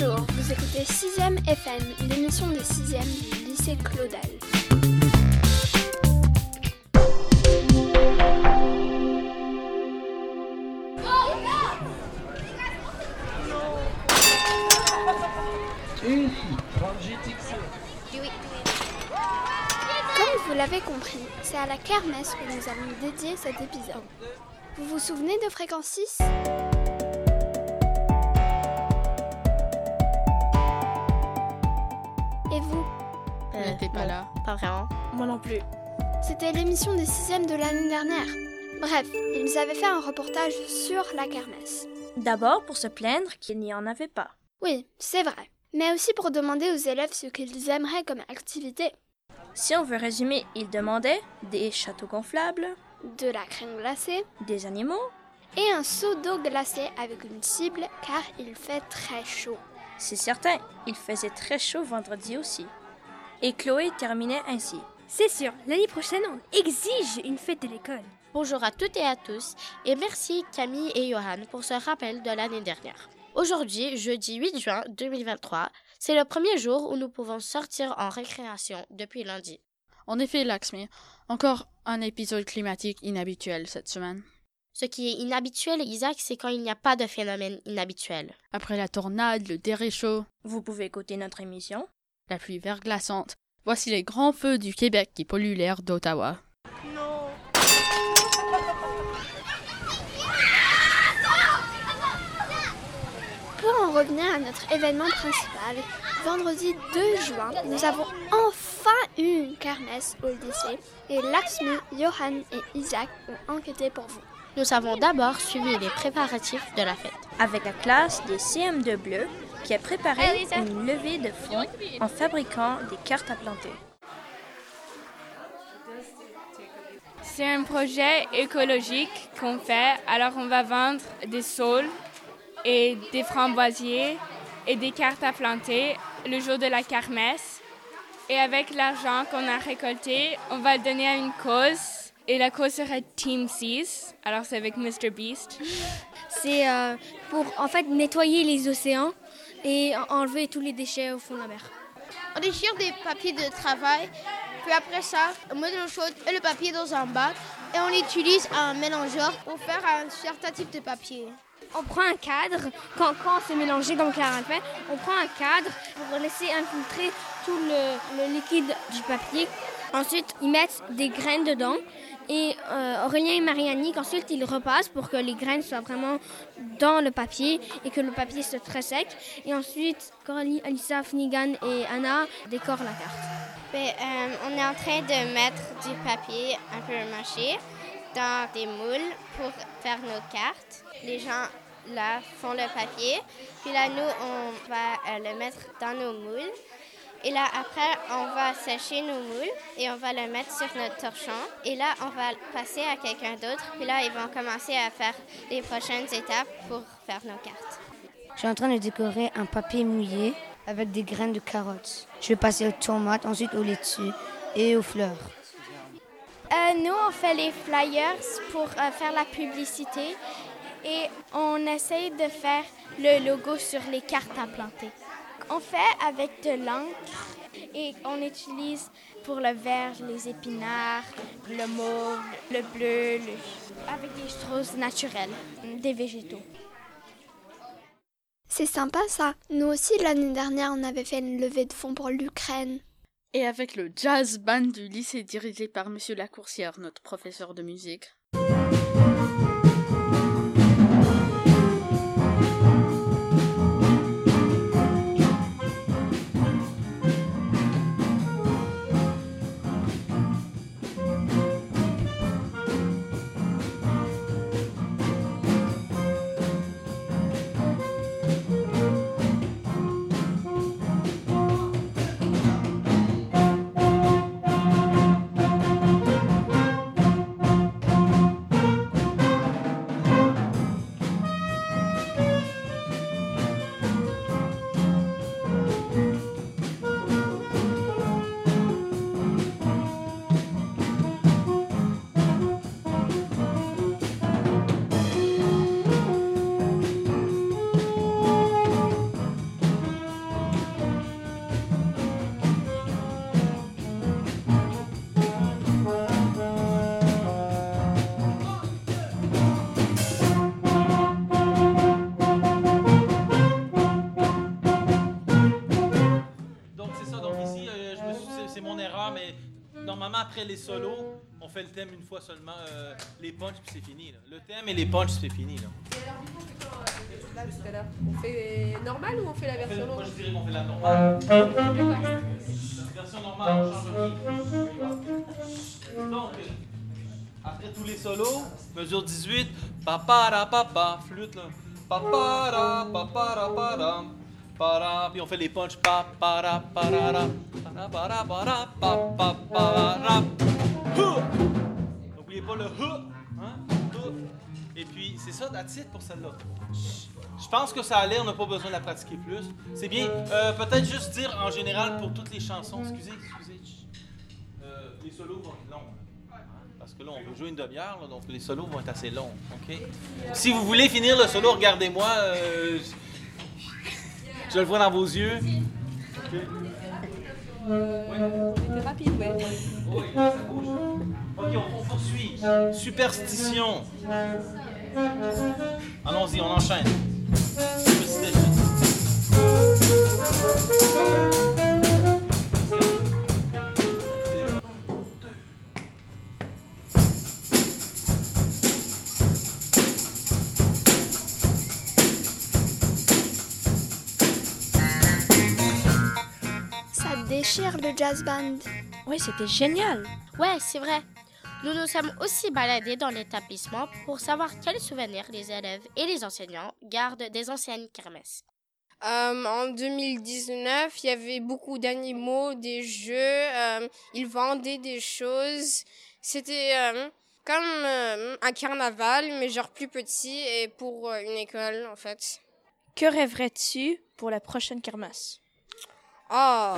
Bonjour, vous écoutez 6ème FM, l'émission des 6e du lycée Claudel. Comme vous l'avez compris, c'est à la kermesse que nous avons dédié cet épisode. Vous vous souvenez de Fréquence 6 N'était pas non, là. Pas vraiment. Moi non plus. C'était l'émission des 6e de l'année dernière. Bref, ils avaient fait un reportage sur la kermesse. D'abord pour se plaindre qu'il n'y en avait pas. Oui, c'est vrai. Mais aussi pour demander aux élèves ce qu'ils aimeraient comme activité. Si on veut résumer, ils demandaient des châteaux gonflables, De la crème glacée des animaux. et un seau d'eau glacée avec une cible car il fait très chaud. C'est certain, il faisait très chaud vendredi aussi. Et Chloé terminait ainsi. C'est sûr, l'année prochaine, on exige une fête de l'école. Bonjour à toutes et à tous et merci Camille et Johan pour ce rappel de l'année dernière. Aujourd'hui, jeudi 8 juin 2023, c'est le premier jour où nous pouvons sortir en récréation depuis lundi. En effet, Laxmi, encore un épisode climatique inhabituel cette semaine. Ce qui est inhabituel, Isaac, c'est quand il n'y a pas de phénomène inhabituel. Après la tornade, le déréchaud, Vous pouvez écouter notre émission. La pluie verglaçante, voici les grands feux du Québec qui polluent l'air d'Ottawa. Pour en revenir à notre événement principal, vendredi 2 juin, nous avons enfin eu une kermesse au lycée et Laxmi, Johan et Isaac ont enquêté pour vous. Nous avons d'abord suivi les préparatifs de la fête. Avec la classe des CM2 bleus qui a préparé une levée de fonds en fabriquant des cartes à planter. C'est un projet écologique qu'on fait. Alors, on va vendre des saules et des framboisiers et des cartes à planter le jour de la kermesse. Et avec l'argent qu'on a récolté, on va le donner à une cause. Et la cause serait Team 6. Alors, c'est avec Mr. Beast. C'est euh, pour en fait nettoyer les océans et en- enlever tous les déchets au fond de la mer. On déchire des papiers de travail, puis après ça, on met de l'eau chaude et le papier dans un bac et on utilise un mélangeur pour faire un certain type de papier. On prend un cadre, quand, quand c'est mélangé comme Clara le on prend un cadre pour laisser infiltrer tout le, le liquide du papier. Ensuite, ils mettent des graines dedans. Et euh, Aurélien et Marianique, ensuite, ils repassent pour que les graines soient vraiment dans le papier et que le papier soit très sec. Et ensuite, Coralie, Alissa, Finigan et Anna décorent la carte. Ben, euh, on est en train de mettre du papier un peu mâché dans des moules pour faire nos cartes. Les gens là font le papier, puis là nous on va euh, le mettre dans nos moules. Et là après on va sécher nos moules et on va le mettre sur notre torchon. Et là on va passer à quelqu'un d'autre. Puis là ils vont commencer à faire les prochaines étapes pour faire nos cartes. Je suis en train de décorer un papier mouillé avec des graines de carottes. Je vais passer aux tomates, ensuite aux laitues et aux fleurs. Euh, nous, on fait les flyers pour euh, faire la publicité et on essaye de faire le logo sur les cartes à planter. On fait avec de l'encre et on utilise pour le vert les épinards, le mauve, le bleu, le- avec des choses naturelles, des végétaux. C'est sympa ça. Nous aussi, l'année dernière, on avait fait une levée de fonds pour l'Ukraine. Et avec le jazz band du lycée dirigé par Monsieur Lacourcière, notre professeur de musique. Après les solos, on fait le thème une fois seulement, euh, les punchs, puis c'est fini. Là. Le thème et les punchs, c'est fini. Là. On fait normal ou on fait la version longue Moi, je dirais qu'on fait la normale. La version normale, on change rien. Donc, après tous les solos, mesure 18, papara papa, flûte là. Papara papara para. Para, puis on fait les punchs parara. Para para. N'oubliez pas le hu, hein? Et puis c'est ça, that's it pour celle-là. Je pense que ça allait, on n'a pas besoin de la pratiquer plus. C'est bien. Euh, Peut-être juste dire en général pour toutes les chansons. Excusez, excusez. Euh, les solos vont être longs. Parce que là, on veut jouer une demi-heure, donc les solos vont être assez longs. Si vous voulez finir le solo, regardez-moi. euh, je, le vois dans vos yeux. OK? C'était rapide, ouais. Oui, ça bouge. OK, on, on poursuit. Superstition. Allons-y, on enchaîne. Jazz band. Oui, c'était génial. Ouais, c'est vrai. Nous nous sommes aussi baladés dans l'établissement pour savoir quels souvenirs les élèves et les enseignants gardent des anciennes kermesses. Euh, en 2019, il y avait beaucoup d'animaux, des jeux, euh, ils vendaient des choses. C'était euh, comme euh, un carnaval, mais genre plus petit et pour euh, une école en fait. Que rêverais-tu pour la prochaine kermesse? Oh,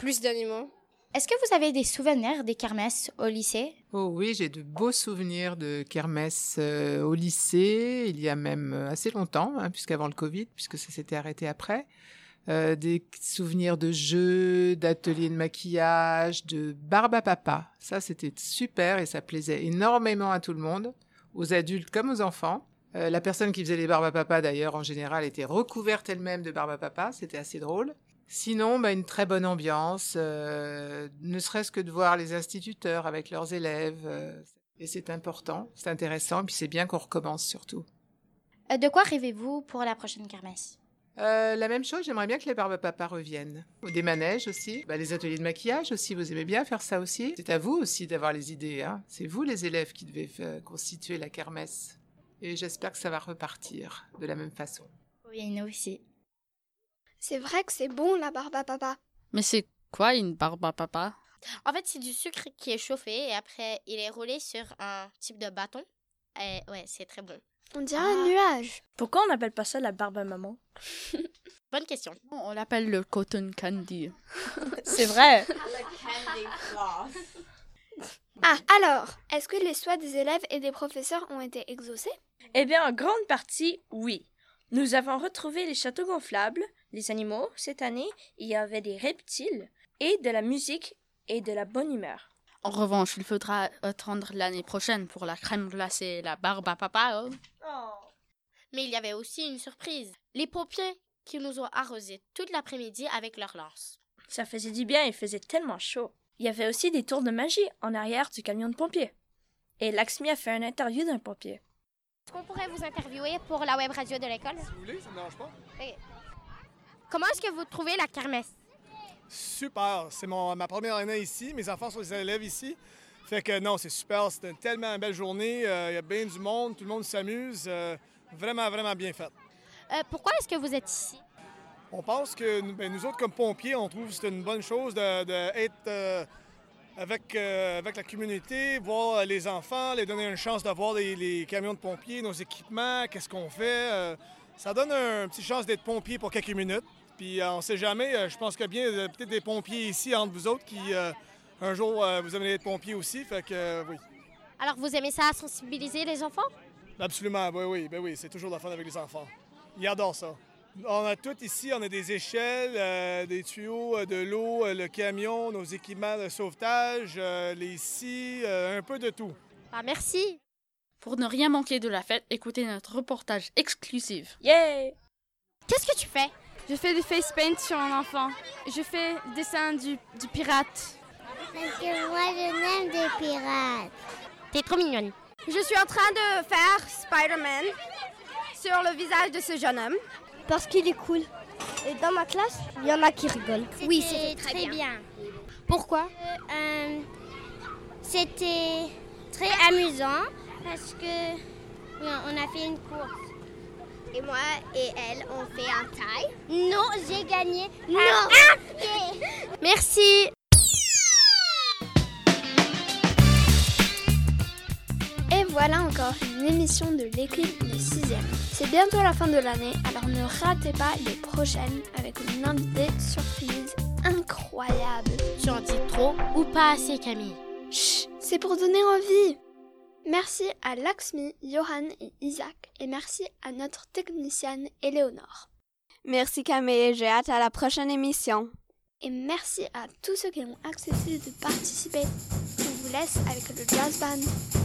plus d'animaux. Est-ce que vous avez des souvenirs des kermesses au lycée? Oh oui, j'ai de beaux souvenirs de kermesse euh, au lycée, il y a même euh, assez longtemps, hein, puisqu'avant le Covid, puisque ça s'était arrêté après. Euh, des souvenirs de jeux, d'ateliers de maquillage, de barbe à papa. Ça, c'était super et ça plaisait énormément à tout le monde, aux adultes comme aux enfants. Euh, la personne qui faisait les barbes à papa, d'ailleurs, en général, était recouverte elle-même de barbe à papa. C'était assez drôle. Sinon, bah, une très bonne ambiance, euh, ne serait-ce que de voir les instituteurs avec leurs élèves. euh, et c'est important, c'est intéressant, puis c'est bien qu'on recommence surtout. Euh, De quoi rêvez-vous pour la prochaine kermesse? La même chose, j'aimerais bien que les barbes papa reviennent. Des manèges aussi, bah, les ateliers de maquillage aussi, vous aimez bien faire ça aussi? C'est à vous aussi d'avoir les idées, hein. c'est vous les élèves qui devez constituer la kermesse. Et j'espère que ça va repartir de la même façon. Oui, nous aussi. C'est vrai que c'est bon la barbe à papa. Mais c'est quoi une barbe à papa? En fait, c'est du sucre qui est chauffé et après, il est roulé sur un type de bâton. Et ouais, c'est très bon. On dirait un nuage. Pourquoi on n'appelle pas ça la barbe à maman? Bonne question. On l'appelle le cotton candy. C'est vrai. Ah, alors, est-ce que les souhaits des élèves et des professeurs ont été exaucés? Eh bien, en grande partie, oui. Nous avons retrouvé les châteaux gonflables, les animaux. Cette année, il y avait des reptiles et de la musique et de la bonne humeur. En revanche, il faudra attendre l'année prochaine pour la crème glacée et la barbe à papa. hein. Mais il y avait aussi une surprise. Les pompiers qui nous ont arrosés toute l'après-midi avec leurs lances. Ça faisait du bien, il faisait tellement chaud. Il y avait aussi des tours de magie en arrière du camion de pompiers. Et Laxmi a fait une interview d'un pompier. Est-ce qu'on pourrait vous interviewer pour la web radio de l'école? Si vous voulez, ça ne dérange pas. Comment est-ce que vous trouvez la kermesse? Super. C'est ma première année ici. Mes enfants sont des élèves ici. Fait que non, c'est super. C'était une tellement belle journée. Euh, Il y a bien du monde. Tout le monde s'amuse. Euh, vraiment, vraiment bien fait. Euh, Pourquoi est-ce que vous êtes ici? On pense que nous- ben, nous autres, comme pompiers, on trouve que c'est une bonne chose d'être avec, euh, avec la communauté, voir les enfants, les donner une chance de voir les, les camions de pompiers, nos équipements, qu'est-ce qu'on fait. Ça donne un petit chance d'être pompier pour quelques minutes. Puis euh, on sait jamais, euh, je pense qu'il y a bien euh, peut-être des pompiers ici entre vous autres qui, euh, un jour, euh, vous aimez être pompier aussi. Fait que euh, oui, Alors vous aimez ça sensibiliser les enfants? Absolument, oui, oui, ben oui, c'est toujours la fun avec les enfants. Ils adorent ça. On a tout ici, on a des échelles, euh, des tuyaux euh, de l'eau, euh, le camion, nos équipements de sauvetage, euh, les scies, euh, un peu de tout. Ah, merci. Pour ne rien manquer de la fête, écoutez notre reportage exclusif. Yeah Qu'est-ce que tu fais? Je fais du face paint sur un enfant. Je fais dessin du, du pirate. Parce que moi, je n'aime des pirates. T'es trop mignonne. Je suis en train de faire Spider-Man sur le visage de ce jeune homme. Parce qu'il est cool. Et dans ma classe, il y en a qui rigolent. Oui, c'était très, bien. Pourquoi? Euh, C'était très amusant parce que on a fait une course. Et moi et elle, on fait un taille. Non, j'ai gagné. Non. Ah, Merci. Et voilà encore une émission de l'équipe de 6e. C'est bientôt la fin de l'année, alors ne ratez pas les prochaines avec une invitée surprise incroyable. Tu en dis trop ou pas assez, Camille? Chut, c'est pour donner envie. Merci à Laxmi, Johan et Isaac, et merci à notre technicienne Éléonore. Merci Camille, j'ai hâte à la prochaine émission. Et merci à tous ceux qui ont accepté de participer. On vous laisse avec le jazz band.